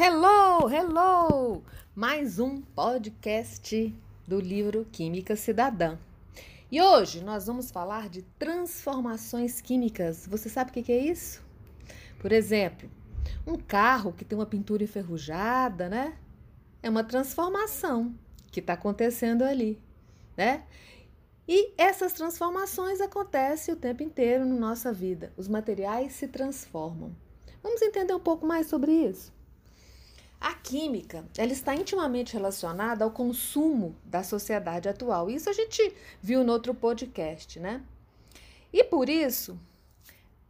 Hello, hello! Mais um podcast do livro Química Cidadã. E hoje nós vamos falar de transformações químicas. Você sabe o que é isso? Por exemplo, um carro que tem uma pintura enferrujada, né? É uma transformação que está acontecendo ali, né? E essas transformações acontecem o tempo inteiro na nossa vida. Os materiais se transformam. Vamos entender um pouco mais sobre isso? A química, ela está intimamente relacionada ao consumo da sociedade atual. Isso a gente viu no outro podcast, né? E por isso,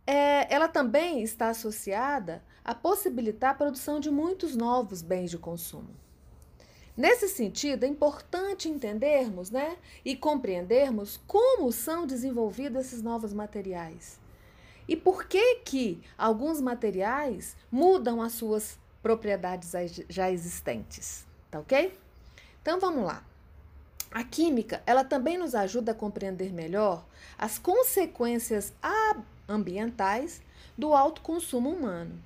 é, ela também está associada a possibilitar a produção de muitos novos bens de consumo. Nesse sentido, é importante entendermos né, e compreendermos como são desenvolvidos esses novos materiais. E por que que alguns materiais mudam as suas propriedades já existentes, tá ok? Então vamos lá. A química, ela também nos ajuda a compreender melhor as consequências ambientais do alto consumo humano.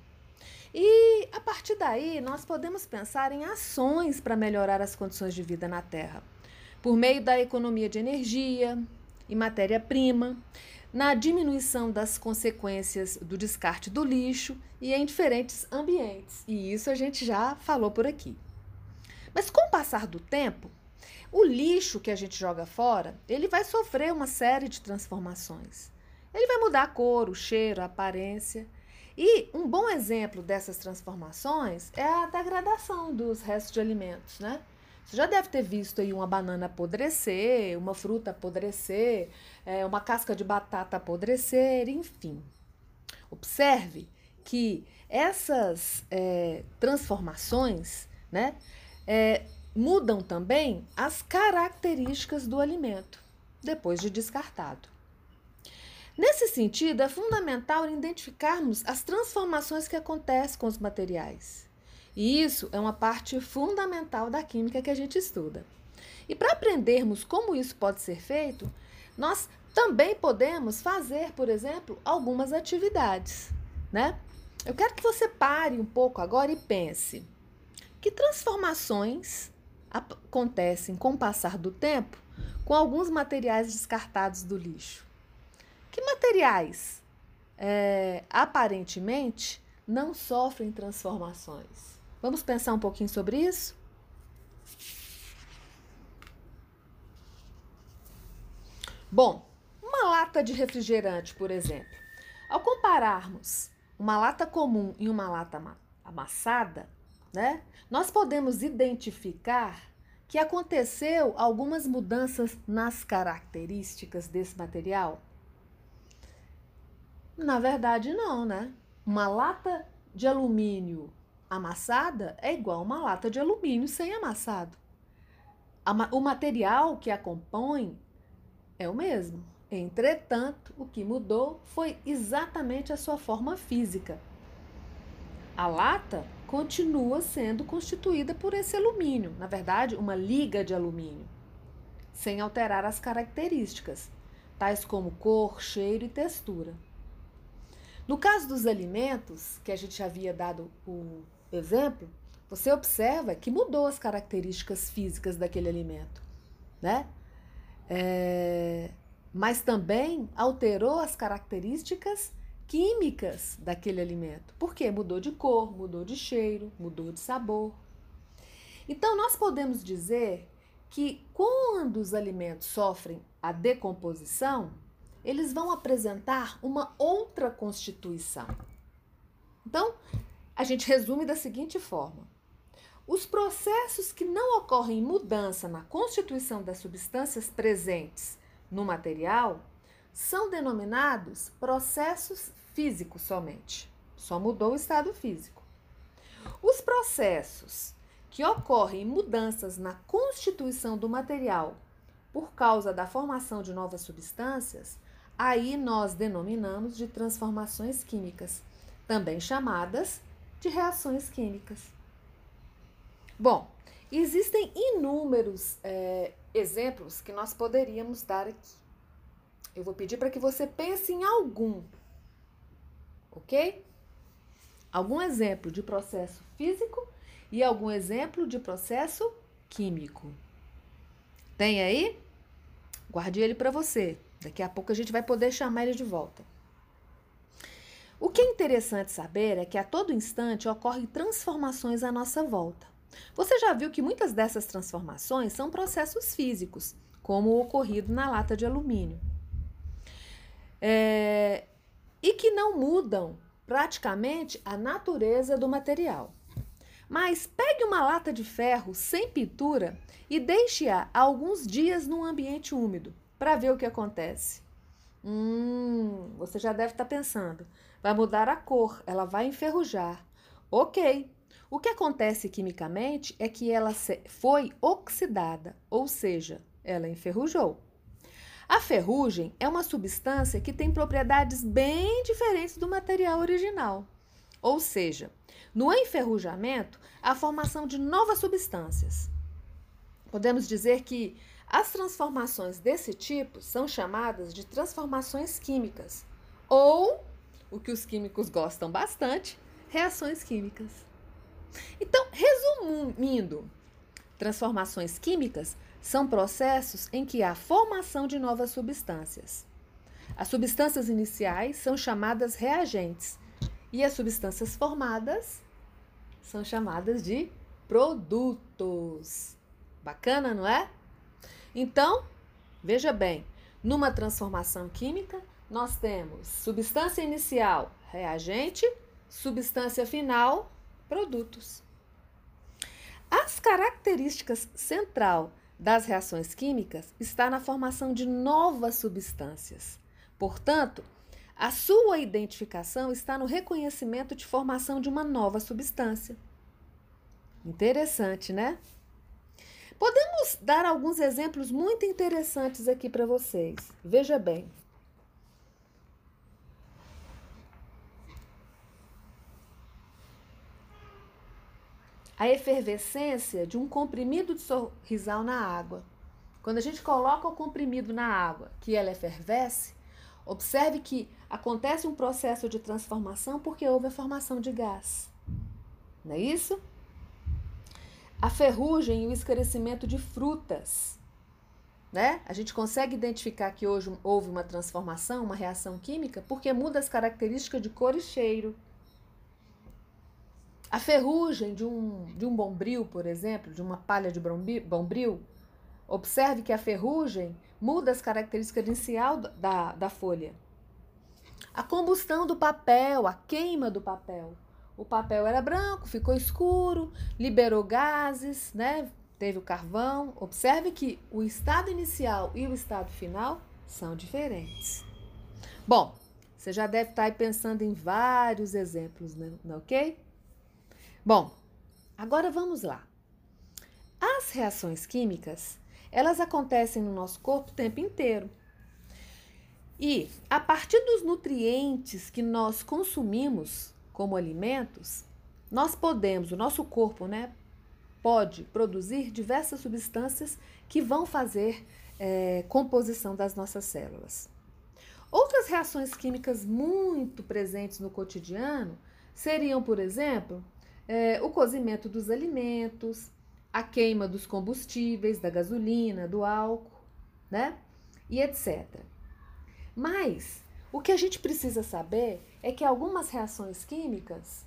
E a partir daí, nós podemos pensar em ações para melhorar as condições de vida na Terra, por meio da economia de energia e matéria-prima, na diminuição das consequências do descarte do lixo e em diferentes ambientes. E isso a gente já falou por aqui. Mas com o passar do tempo, o lixo que a gente joga fora, ele vai sofrer uma série de transformações. Ele vai mudar a cor, o cheiro, a aparência. E um bom exemplo dessas transformações é a degradação dos restos de alimentos, né? Você já deve ter visto aí uma banana apodrecer, uma fruta apodrecer, é, uma casca de batata apodrecer, enfim. Observe que essas é, transformações né, é, mudam também as características do alimento depois de descartado. Nesse sentido, é fundamental identificarmos as transformações que acontecem com os materiais. E isso é uma parte fundamental da química que a gente estuda. E para aprendermos como isso pode ser feito, nós também podemos fazer, por exemplo, algumas atividades, né? Eu quero que você pare um pouco agora e pense: que transformações acontecem com o passar do tempo com alguns materiais descartados do lixo? Que materiais é, aparentemente não sofrem transformações? Vamos pensar um pouquinho sobre isso? Bom, uma lata de refrigerante, por exemplo. Ao compararmos uma lata comum e uma lata amassada, né, nós podemos identificar que aconteceu algumas mudanças nas características desse material? Na verdade, não, né? Uma lata de alumínio amassada é igual uma lata de alumínio sem amassado. O material que a compõe é o mesmo. Entretanto, o que mudou foi exatamente a sua forma física. A lata continua sendo constituída por esse alumínio, na verdade, uma liga de alumínio, sem alterar as características, tais como cor, cheiro e textura. No caso dos alimentos, que a gente havia dado o exemplo, você observa que mudou as características físicas daquele alimento, né? É, mas também alterou as características químicas daquele alimento. Por quê? Mudou de cor, mudou de cheiro, mudou de sabor. Então, nós podemos dizer que quando os alimentos sofrem a decomposição, eles vão apresentar uma outra constituição. Então, a gente resume da seguinte forma: os processos que não ocorrem mudança na constituição das substâncias presentes no material são denominados processos físicos somente. Só mudou o estado físico. Os processos que ocorrem mudanças na constituição do material por causa da formação de novas substâncias, aí nós denominamos de transformações químicas, também chamadas de reações químicas. Bom, existem inúmeros é, exemplos que nós poderíamos dar aqui. Eu vou pedir para que você pense em algum, ok? Algum exemplo de processo físico e algum exemplo de processo químico. Tem aí? Guarde ele para você. Daqui a pouco a gente vai poder chamar ele de volta. O que é interessante saber é que a todo instante ocorrem transformações à nossa volta. Você já viu que muitas dessas transformações são processos físicos, como o ocorrido na lata de alumínio. É, e que não mudam praticamente a natureza do material. Mas pegue uma lata de ferro sem pintura e deixe-a alguns dias num ambiente úmido para ver o que acontece. Hum, você já deve estar tá pensando. Vai mudar a cor, ela vai enferrujar. Ok. O que acontece quimicamente é que ela foi oxidada, ou seja, ela enferrujou. A ferrugem é uma substância que tem propriedades bem diferentes do material original. Ou seja, no enferrujamento, a formação de novas substâncias. Podemos dizer que as transformações desse tipo são chamadas de transformações químicas, ou, o que os químicos gostam bastante, reações químicas. Então, resumindo, transformações químicas são processos em que há formação de novas substâncias. As substâncias iniciais são chamadas reagentes e as substâncias formadas são chamadas de produtos. Bacana, não é? Então, veja bem, numa transformação química, nós temos substância inicial, reagente, substância final, produtos. As características central das reações químicas está na formação de novas substâncias. Portanto, a sua identificação está no reconhecimento de formação de uma nova substância. Interessante, né? Podemos dar alguns exemplos muito interessantes aqui para vocês. Veja bem. A efervescência de um comprimido de sorrisal na água. Quando a gente coloca o comprimido na água, que ela efervesce, observe que acontece um processo de transformação porque houve a formação de gás. Não é isso? a ferrugem e o esclarecimento de frutas. Né? A gente consegue identificar que hoje houve uma transformação, uma reação química, porque muda as características de cor e cheiro. A ferrugem de um, de um bombril, por exemplo, de uma palha de bombril, observe que a ferrugem muda as características inicial da, da folha. A combustão do papel, a queima do papel. O papel era branco, ficou escuro, liberou gases, né? Teve o carvão. Observe que o estado inicial e o estado final são diferentes. Bom, você já deve estar aí pensando em vários exemplos, né? ok? Bom, agora vamos lá. As reações químicas, elas acontecem no nosso corpo o tempo inteiro. E a partir dos nutrientes que nós consumimos, como alimentos, nós podemos, o nosso corpo, né, pode produzir diversas substâncias que vão fazer é, composição das nossas células. Outras reações químicas muito presentes no cotidiano seriam, por exemplo, é, o cozimento dos alimentos, a queima dos combustíveis, da gasolina, do álcool, né? E etc. Mas o que a gente precisa saber é que algumas reações químicas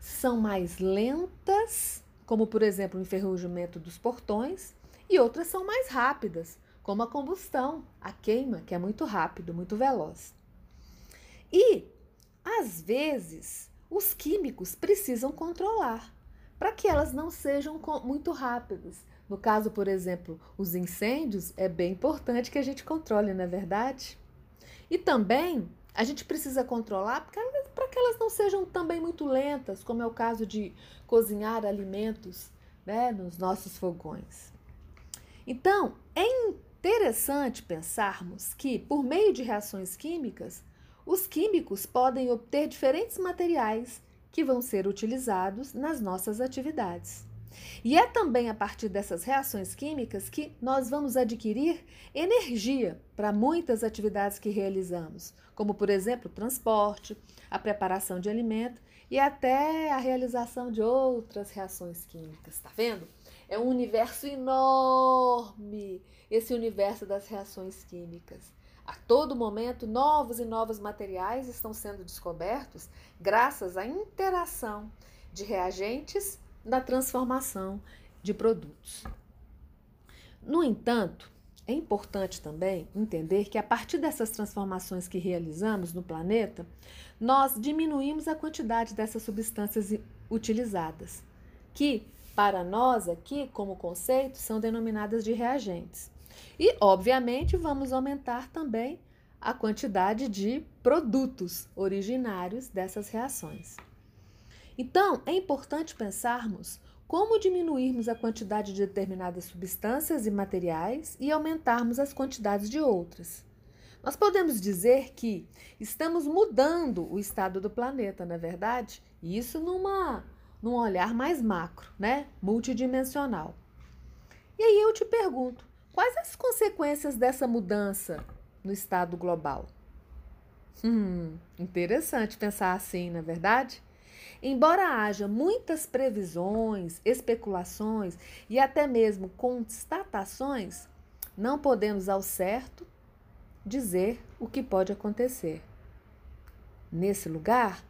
são mais lentas, como por exemplo o enferrujamento dos portões, e outras são mais rápidas, como a combustão, a queima, que é muito rápido, muito veloz. E, às vezes, os químicos precisam controlar para que elas não sejam muito rápidas. No caso, por exemplo, os incêndios, é bem importante que a gente controle, não é verdade? E também a gente precisa controlar para que elas não sejam também muito lentas, como é o caso de cozinhar alimentos né, nos nossos fogões. Então, é interessante pensarmos que, por meio de reações químicas, os químicos podem obter diferentes materiais que vão ser utilizados nas nossas atividades. E é também a partir dessas reações químicas que nós vamos adquirir energia para muitas atividades que realizamos, como por exemplo o transporte, a preparação de alimento e até a realização de outras reações químicas. Tá vendo? É um universo enorme, esse universo das reações químicas. A todo momento, novos e novos materiais estão sendo descobertos graças à interação de reagentes na transformação de produtos. No entanto, é importante também entender que a partir dessas transformações que realizamos no planeta, nós diminuímos a quantidade dessas substâncias utilizadas, que para nós aqui, como conceito, são denominadas de reagentes. E, obviamente, vamos aumentar também a quantidade de produtos originários dessas reações. Então, é importante pensarmos como diminuirmos a quantidade de determinadas substâncias e materiais e aumentarmos as quantidades de outras. Nós podemos dizer que estamos mudando o estado do planeta, não é verdade? Isso numa, num olhar mais macro, né? multidimensional. E aí eu te pergunto: quais as consequências dessa mudança no estado global? Hum, interessante pensar assim, não é verdade? Embora haja muitas previsões, especulações e até mesmo constatações, não podemos ao certo dizer o que pode acontecer. Nesse lugar,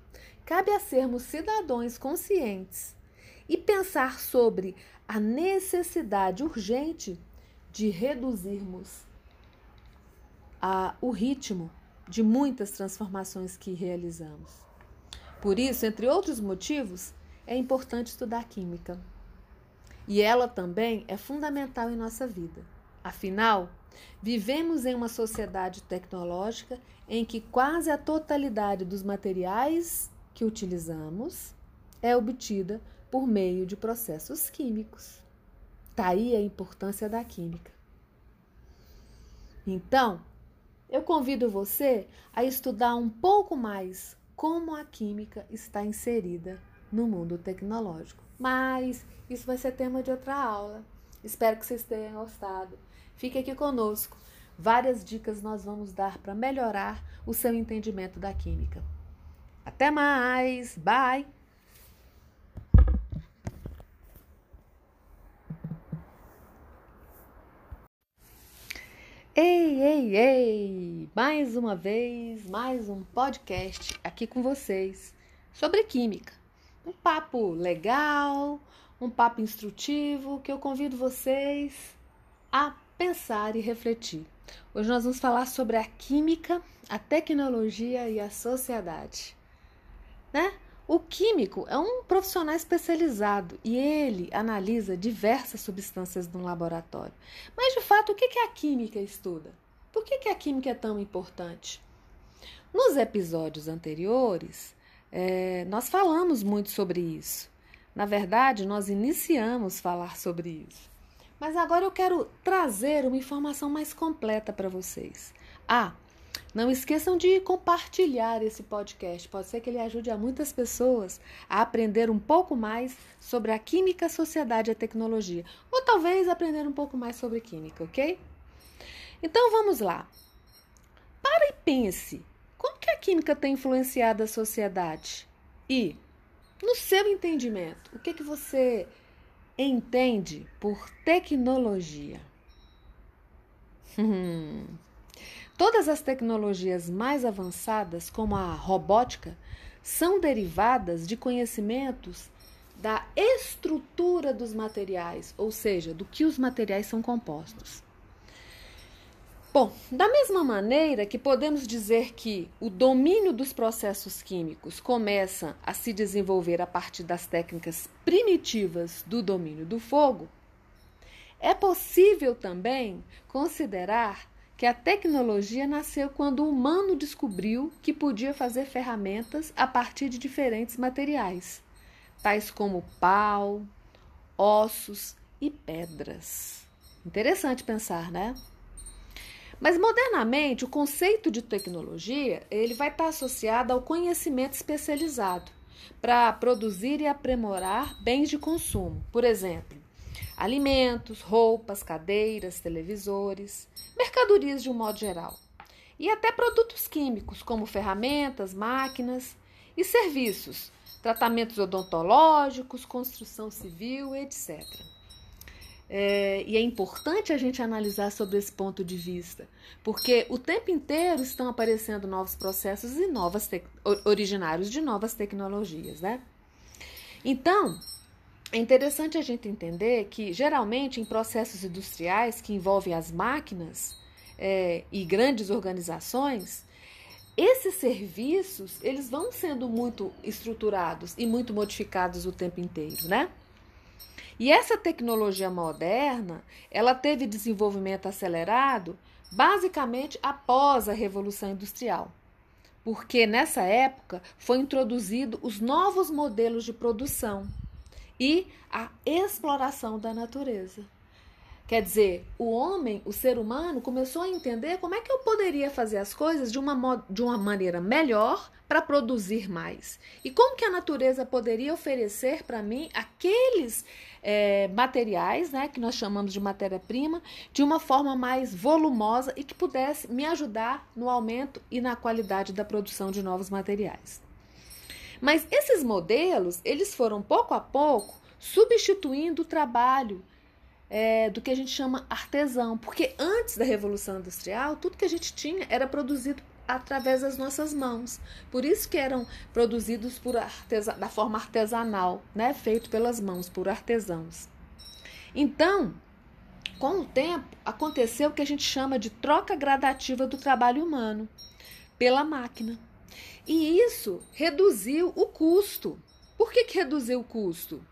cabe a sermos cidadãos conscientes e pensar sobre a necessidade urgente de reduzirmos a, o ritmo de muitas transformações que realizamos. Por isso, entre outros motivos, é importante estudar química. E ela também é fundamental em nossa vida. Afinal, vivemos em uma sociedade tecnológica em que quase a totalidade dos materiais que utilizamos é obtida por meio de processos químicos. Daí tá a importância da química. Então, eu convido você a estudar um pouco mais como a química está inserida no mundo tecnológico. Mas isso vai ser tema de outra aula. Espero que vocês tenham gostado. Fique aqui conosco. Várias dicas nós vamos dar para melhorar o seu entendimento da química. Até mais! Bye! Ei, ei, ei! Mais uma vez, mais um podcast aqui com vocês sobre química. Um papo legal, um papo instrutivo que eu convido vocês a pensar e refletir. Hoje nós vamos falar sobre a química, a tecnologia e a sociedade. Né? O químico é um profissional especializado e ele analisa diversas substâncias no laboratório. Mas, de fato, o que a química estuda? Por que a química é tão importante? Nos episódios anteriores, é, nós falamos muito sobre isso. Na verdade, nós iniciamos falar sobre isso. Mas agora eu quero trazer uma informação mais completa para vocês. Ah, não esqueçam de compartilhar esse podcast. Pode ser que ele ajude a muitas pessoas a aprender um pouco mais sobre a química, a sociedade e a tecnologia. Ou talvez aprender um pouco mais sobre química, ok? Então vamos lá. Para e pense. Como que a química tem influenciado a sociedade? E, no seu entendimento, o que, que você entende por tecnologia? Hum. Todas as tecnologias mais avançadas, como a robótica, são derivadas de conhecimentos da estrutura dos materiais, ou seja, do que os materiais são compostos. Bom, da mesma maneira que podemos dizer que o domínio dos processos químicos começa a se desenvolver a partir das técnicas primitivas do domínio do fogo, é possível também considerar que a tecnologia nasceu quando o humano descobriu que podia fazer ferramentas a partir de diferentes materiais, tais como pau, ossos e pedras. Interessante pensar, né? Mas modernamente, o conceito de tecnologia, ele vai estar associado ao conhecimento especializado para produzir e aprimorar bens de consumo. Por exemplo, alimentos, roupas, cadeiras, televisores, mercadorias de um modo geral, e até produtos químicos, como ferramentas, máquinas e serviços, tratamentos odontológicos, construção civil, etc. É, e é importante a gente analisar sobre esse ponto de vista, porque o tempo inteiro estão aparecendo novos processos e novas originários de novas tecnologias, né? Então, é interessante a gente entender que, geralmente, em processos industriais que envolvem as máquinas é, e grandes organizações, esses serviços eles vão sendo muito estruturados e muito modificados o tempo inteiro, né? E essa tecnologia moderna, ela teve desenvolvimento acelerado basicamente após a Revolução Industrial. Porque nessa época foi introduzido os novos modelos de produção e a exploração da natureza. Quer dizer, o homem, o ser humano, começou a entender como é que eu poderia fazer as coisas de uma, de uma maneira melhor para produzir mais. E como que a natureza poderia oferecer para mim aqueles é, materiais, né, que nós chamamos de matéria-prima, de uma forma mais volumosa e que pudesse me ajudar no aumento e na qualidade da produção de novos materiais. Mas esses modelos, eles foram pouco a pouco substituindo o trabalho é, do que a gente chama artesão, porque antes da Revolução Industrial, tudo que a gente tinha era produzido através das nossas mãos. Por isso que eram produzidos por artesa da forma artesanal, né? feito pelas mãos, por artesãos. Então, com o tempo, aconteceu o que a gente chama de troca gradativa do trabalho humano pela máquina. E isso reduziu o custo. Por que, que reduziu o custo?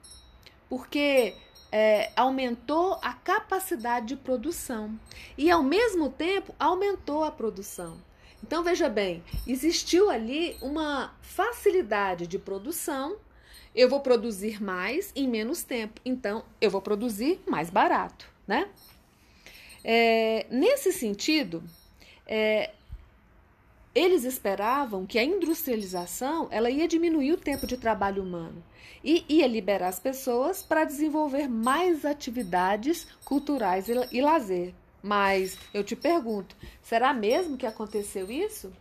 Porque é, aumentou a capacidade de produção e, ao mesmo tempo, aumentou a produção. Então, veja bem, existiu ali uma facilidade de produção. Eu vou produzir mais em menos tempo, então eu vou produzir mais barato, né? É, nesse sentido, é, eles esperavam que a industrialização ela ia diminuir o tempo de trabalho humano e ia liberar as pessoas para desenvolver mais atividades culturais e, e lazer. Mas eu te pergunto, será mesmo que aconteceu isso?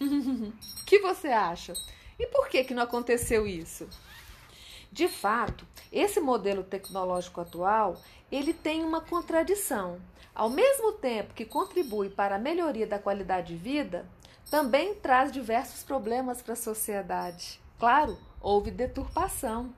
O que você acha? E por que, que não aconteceu isso? De fato, esse modelo tecnológico atual, ele tem uma contradição. Ao mesmo tempo que contribui para a melhoria da qualidade de vida, também traz diversos problemas para a sociedade. Claro, houve deturpação.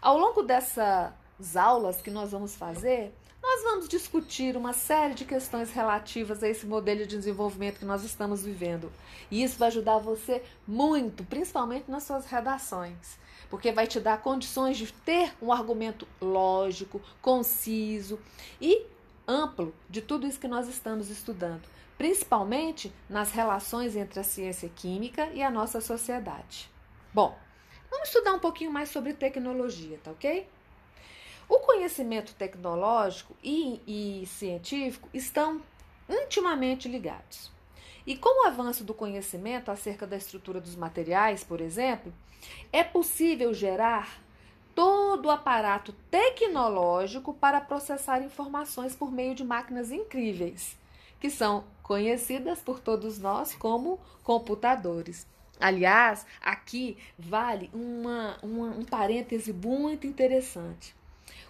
Ao longo dessas aulas que nós vamos fazer, nós vamos discutir uma série de questões relativas a esse modelo de desenvolvimento que nós estamos vivendo. E isso vai ajudar você muito, principalmente nas suas redações, porque vai te dar condições de ter um argumento lógico, conciso e amplo de tudo isso que nós estamos estudando principalmente nas relações entre a ciência química e a nossa sociedade. Bom, vamos estudar um pouquinho mais sobre tecnologia, tá ok? O conhecimento tecnológico e, e científico estão intimamente ligados. E com o avanço do conhecimento acerca da estrutura dos materiais, por exemplo, é possível gerar todo o aparato tecnológico para processar informações por meio de máquinas incríveis, que são conhecidas por todos nós como computadores. Aliás, aqui vale uma, uma, um parêntese muito interessante.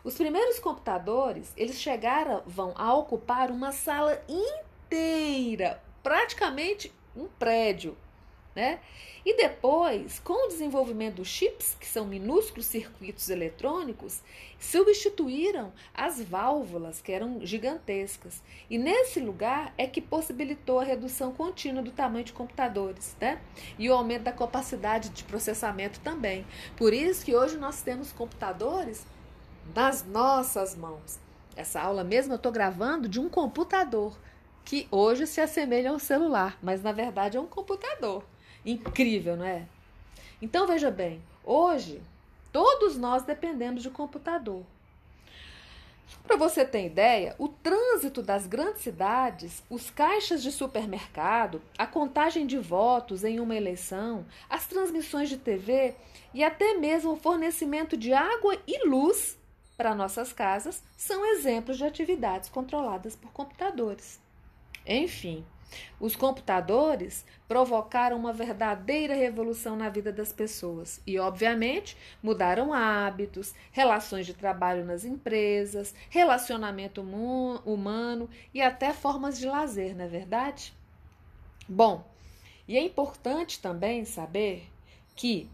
Os primeiros computadores, eles chegaram vão a ocupar uma sala inteira, praticamente um prédio né? E depois, com o desenvolvimento dos chips, que são minúsculos circuitos eletrônicos, substituíram as válvulas, que eram gigantescas. E nesse lugar é que possibilitou a redução contínua do tamanho de computadores, né? E o aumento da capacidade de processamento também. Por isso que hoje nós temos computadores nas nossas mãos. Essa aula mesmo eu estou gravando de um computador que hoje se assemelha a um celular, mas na verdade é um computador. Incrível, não é? Então veja bem, hoje todos nós dependemos de computador. Para você ter ideia, o trânsito das grandes cidades, os caixas de supermercado, a contagem de votos em uma eleição, as transmissões de TV e até mesmo o fornecimento de água e luz para nossas casas são exemplos de atividades controladas por computadores. Enfim, Os computadores provocaram uma verdadeira revolução na vida das pessoas e, obviamente, mudaram hábitos, relações de trabalho nas empresas, relacionamento humano e até formas de lazer, não é verdade? Bom, e é importante também saber que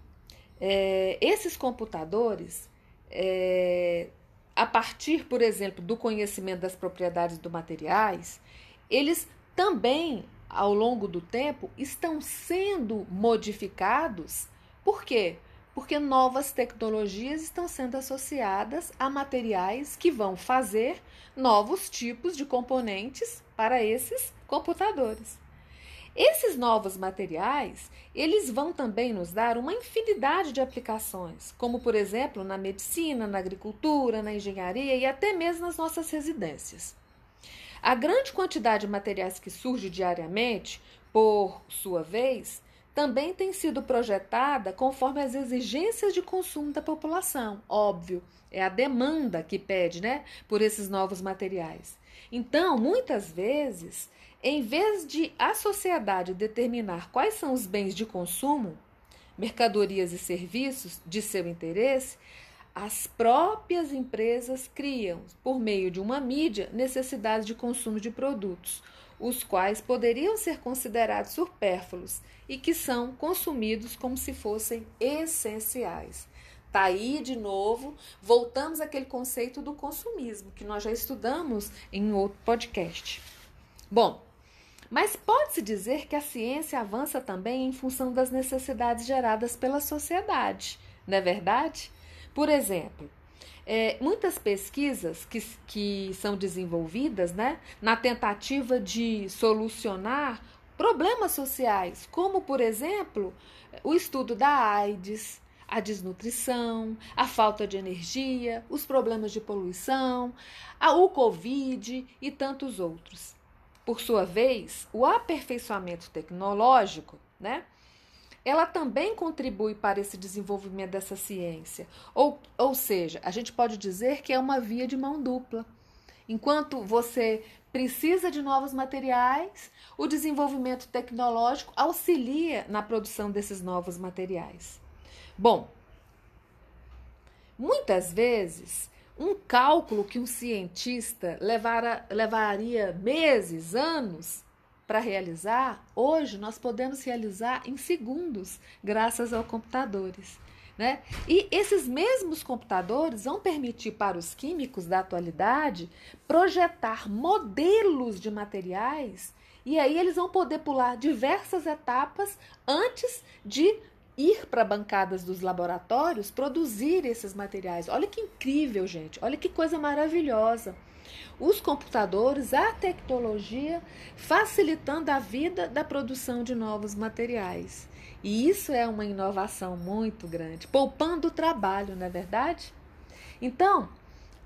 é, esses computadores, é, a partir, por exemplo, do conhecimento das propriedades do materiais, eles também, ao longo do tempo, estão sendo modificados. Por quê? Porque novas tecnologias estão sendo associadas a materiais que vão fazer novos tipos de componentes para esses computadores. Esses novos materiais, eles vão também nos dar uma infinidade de aplicações, como por exemplo na medicina, na agricultura, na engenharia e até mesmo nas nossas residências. A grande quantidade de materiais que surge diariamente, por sua vez, também tem sido projetada conforme as exigências de consumo da população. Óbvio, é a demanda que pede, né, por esses novos materiais. Então, muitas vezes, em vez de a sociedade determinar quais são os bens de consumo, mercadorias e serviços de seu interesse, as próprias empresas criam, por meio de uma mídia, necessidades de consumo de produtos, os quais poderiam ser considerados supérfluos e que são consumidos como se fossem essenciais. Tá aí de novo, voltamos àquele conceito do consumismo que nós já estudamos em outro podcast. Bom, mas pode-se dizer que a ciência avança também em função das necessidades geradas pela sociedade, não é verdade? Por exemplo, é, muitas pesquisas que, que são desenvolvidas né, na tentativa de solucionar problemas sociais, como, por exemplo, o estudo da AIDS, a desnutrição, a falta de energia, os problemas de poluição, a, o Covid e tantos outros. Por sua vez, o aperfeiçoamento tecnológico, né? Ela também contribui para esse desenvolvimento dessa ciência. Ou, ou seja, a gente pode dizer que é uma via de mão dupla. Enquanto você precisa de novos materiais, o desenvolvimento tecnológico auxilia na produção desses novos materiais. Bom, muitas vezes um cálculo que um cientista levara, levaria meses, anos, para realizar, hoje nós podemos realizar em segundos, graças aos computadores. Né? E esses mesmos computadores vão permitir para os químicos da atualidade projetar modelos de materiais e aí eles vão poder pular diversas etapas antes de ir para bancadas dos laboratórios produzir esses materiais. Olha que incrível, gente. Olha que coisa maravilhosa os computadores, a tecnologia, facilitando a vida da produção de novos materiais. E isso é uma inovação muito grande, poupando o trabalho, não é verdade? Então,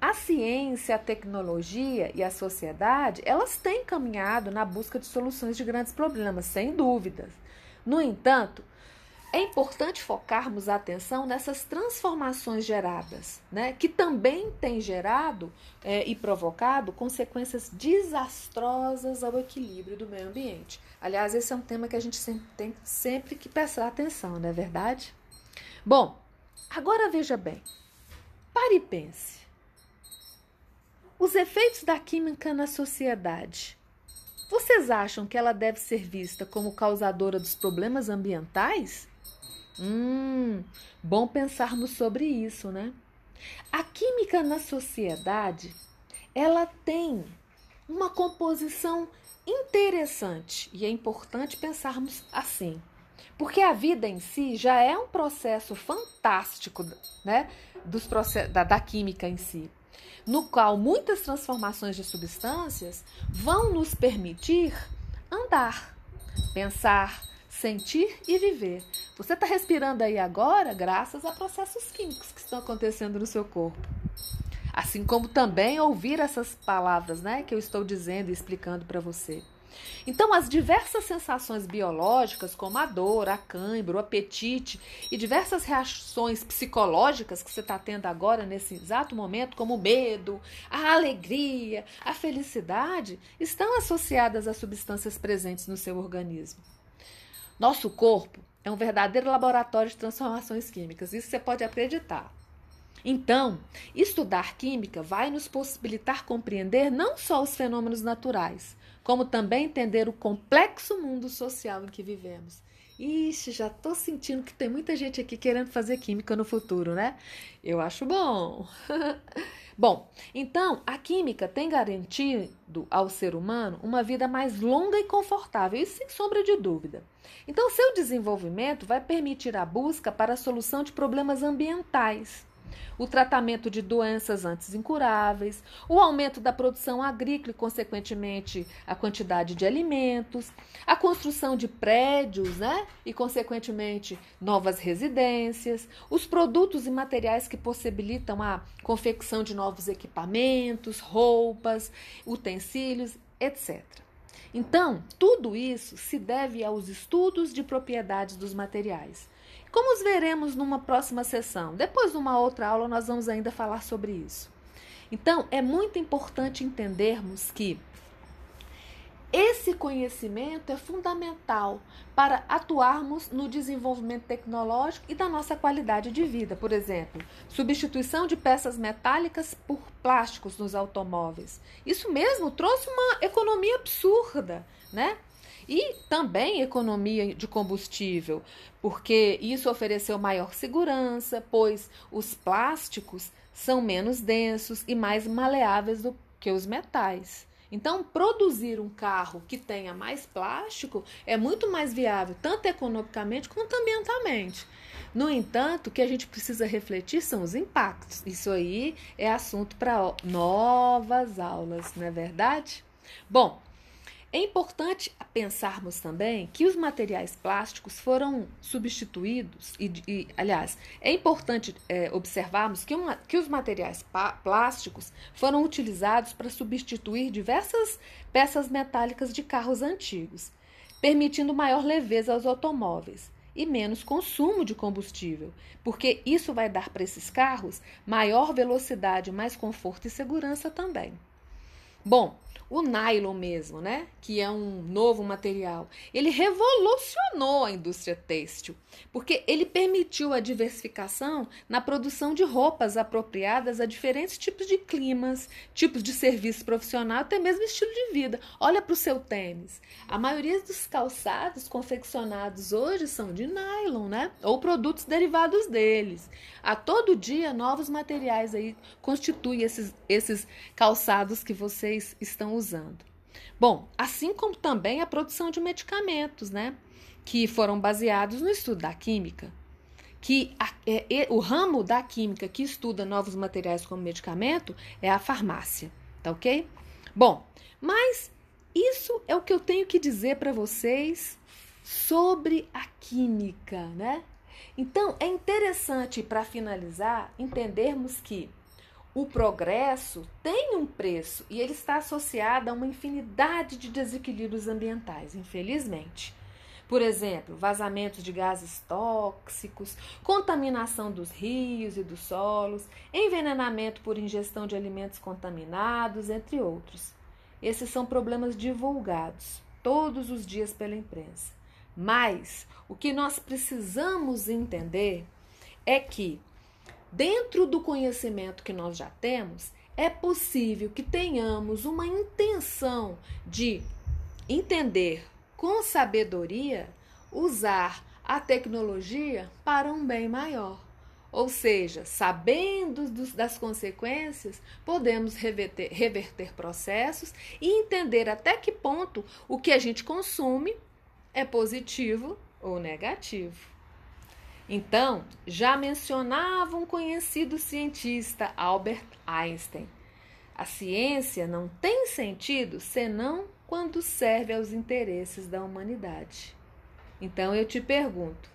a ciência, a tecnologia e a sociedade, elas têm caminhado na busca de soluções de grandes problemas, sem dúvidas. No entanto, é importante focarmos a atenção nessas transformações geradas, né, que também têm gerado é, e provocado consequências desastrosas ao equilíbrio do meio ambiente. Aliás, esse é um tema que a gente sempre tem sempre que prestar atenção, não é verdade? Bom, agora veja bem, pare e pense. Os efeitos da química na sociedade. Vocês acham que ela deve ser vista como causadora dos problemas ambientais? Hum, bom pensarmos sobre isso, né? A química na sociedade, ela tem uma composição interessante e é importante pensarmos assim. Porque a vida em si já é um processo fantástico, né, dos da, da química em si, no qual muitas transformações de substâncias vão nos permitir andar, pensar, sentir e viver. Você está respirando aí agora graças a processos químicos que estão acontecendo no seu corpo. Assim como também ouvir essas palavras, né, que eu estou dizendo e explicando para você. Então, as diversas sensações biológicas, como a dor, a cãibra, o apetite e diversas reações psicológicas que você está tendo agora nesse exato momento, como o medo, a alegria, a felicidade, estão associadas a substâncias presentes no seu organismo. Nosso corpo é um verdadeiro laboratório de transformações químicas, isso você pode acreditar. Então, estudar química vai nos possibilitar compreender não só os fenômenos naturais, como também entender o complexo mundo social em que vivemos. Ixi, já tô sentindo que tem muita gente aqui querendo fazer química no futuro, né? Eu acho bom. bom, então a química tem garantido ao ser humano uma vida mais longa e confortável, isso sem sombra de dúvida. Então, seu desenvolvimento vai permitir a busca para a solução de problemas ambientais o tratamento de doenças antes incuráveis, o aumento da produção agrícola e, consequentemente, a quantidade de alimentos, a construção de prédios né? e, consequentemente, novas residências, os produtos e materiais que possibilitam a confecção de novos equipamentos, roupas, utensílios, etc. Então, tudo isso se deve aos estudos de propriedades dos materiais como os veremos numa próxima sessão. Depois, numa outra aula, nós vamos ainda falar sobre isso. Então, é muito importante entendermos que esse conhecimento é fundamental para atuarmos no desenvolvimento tecnológico e da nossa qualidade de vida. Por exemplo, substituição de peças metálicas por plásticos nos automóveis. Isso mesmo trouxe uma economia absurda, né? E também economia de combustível, porque isso ofereceu maior segurança, pois os plásticos são menos densos e mais maleáveis do que os metais. Então, produzir um carro que tenha mais plástico é muito mais viável, tanto economicamente quanto ambientalmente. No entanto, o que a gente precisa refletir são os impactos. Isso aí é assunto para novas aulas, não é verdade? Bom, é importante pensarmos também que os materiais plásticos foram substituídos, e, e aliás, é importante é, observarmos que, uma, que os materiais plásticos foram utilizados para substituir diversas peças metálicas de carros antigos, permitindo maior leveza aos automóveis e menos consumo de combustível, porque isso vai dar para esses carros maior velocidade, mais conforto e segurança também. Bom, o nylon mesmo, né? Que é um novo material. Ele revolucionou a indústria têxtil, porque ele permitiu a diversificação na produção de roupas apropriadas a diferentes tipos de climas, tipos de serviço profissional, até mesmo estilo de vida. Olha para o seu tênis. A maioria dos calçados confeccionados hoje são de nylon, né? Ou produtos derivados deles. A todo dia, novos materiais aí constituem esses, esses calçados que vocês estão usando. Bom, assim como também a produção de medicamentos, né? Que foram baseados no estudo da química. Que a, é, é, o ramo da química que estuda novos materiais como medicamento é a farmácia, tá ok? Bom, mas isso é o que eu tenho que dizer para vocês sobre a química, né? Então, é interessante, para finalizar, entendermos que o progresso tem um preço e ele está associado a uma infinidade de desequilíbrios ambientais, infelizmente. Por exemplo, vazamentos de gases tóxicos, contaminação dos rios e dos solos, envenenamento por ingestão de alimentos contaminados, entre outros. Esses são problemas divulgados todos os dias pela imprensa. Mas o que nós precisamos entender é que Dentro do conhecimento que nós já temos, é possível que tenhamos uma intenção de entender com sabedoria usar a tecnologia para um bem maior. Ou seja, sabendo dos, das consequências, podemos reverter, reverter processos e entender até que ponto o que a gente consome é positivo ou negativo. Então, já mencionava um conhecido cientista, Albert Einstein. A ciência não tem sentido senão quando serve aos interesses da humanidade. Então eu te pergunto: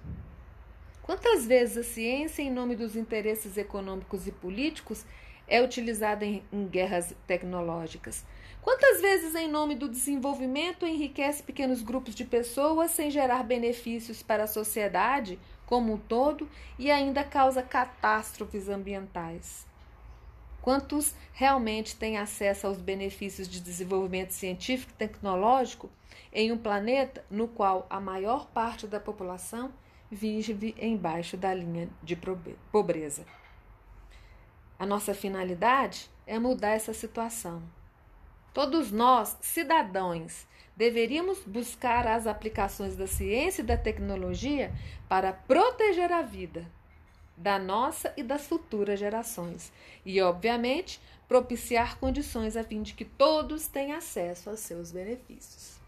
quantas vezes a ciência, em nome dos interesses econômicos e políticos, é utilizada em, em guerras tecnológicas? Quantas vezes, em nome do desenvolvimento, enriquece pequenos grupos de pessoas sem gerar benefícios para a sociedade como um todo e ainda causa catástrofes ambientais? Quantos realmente têm acesso aos benefícios de desenvolvimento científico e tecnológico em um planeta no qual a maior parte da população vive embaixo da linha de pobreza? A nossa finalidade é mudar essa situação. Todos nós, cidadãos, deveríamos buscar as aplicações da ciência e da tecnologia para proteger a vida da nossa e das futuras gerações e, obviamente, propiciar condições a fim de que todos tenham acesso aos seus benefícios.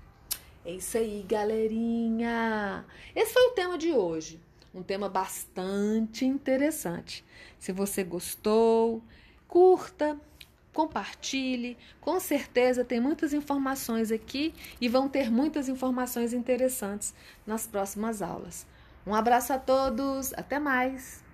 É isso aí, galerinha! Esse foi o tema de hoje. Um tema bastante interessante. Se você gostou, curta, compartilhe. Com certeza tem muitas informações aqui e vão ter muitas informações interessantes nas próximas aulas. Um abraço a todos, até mais!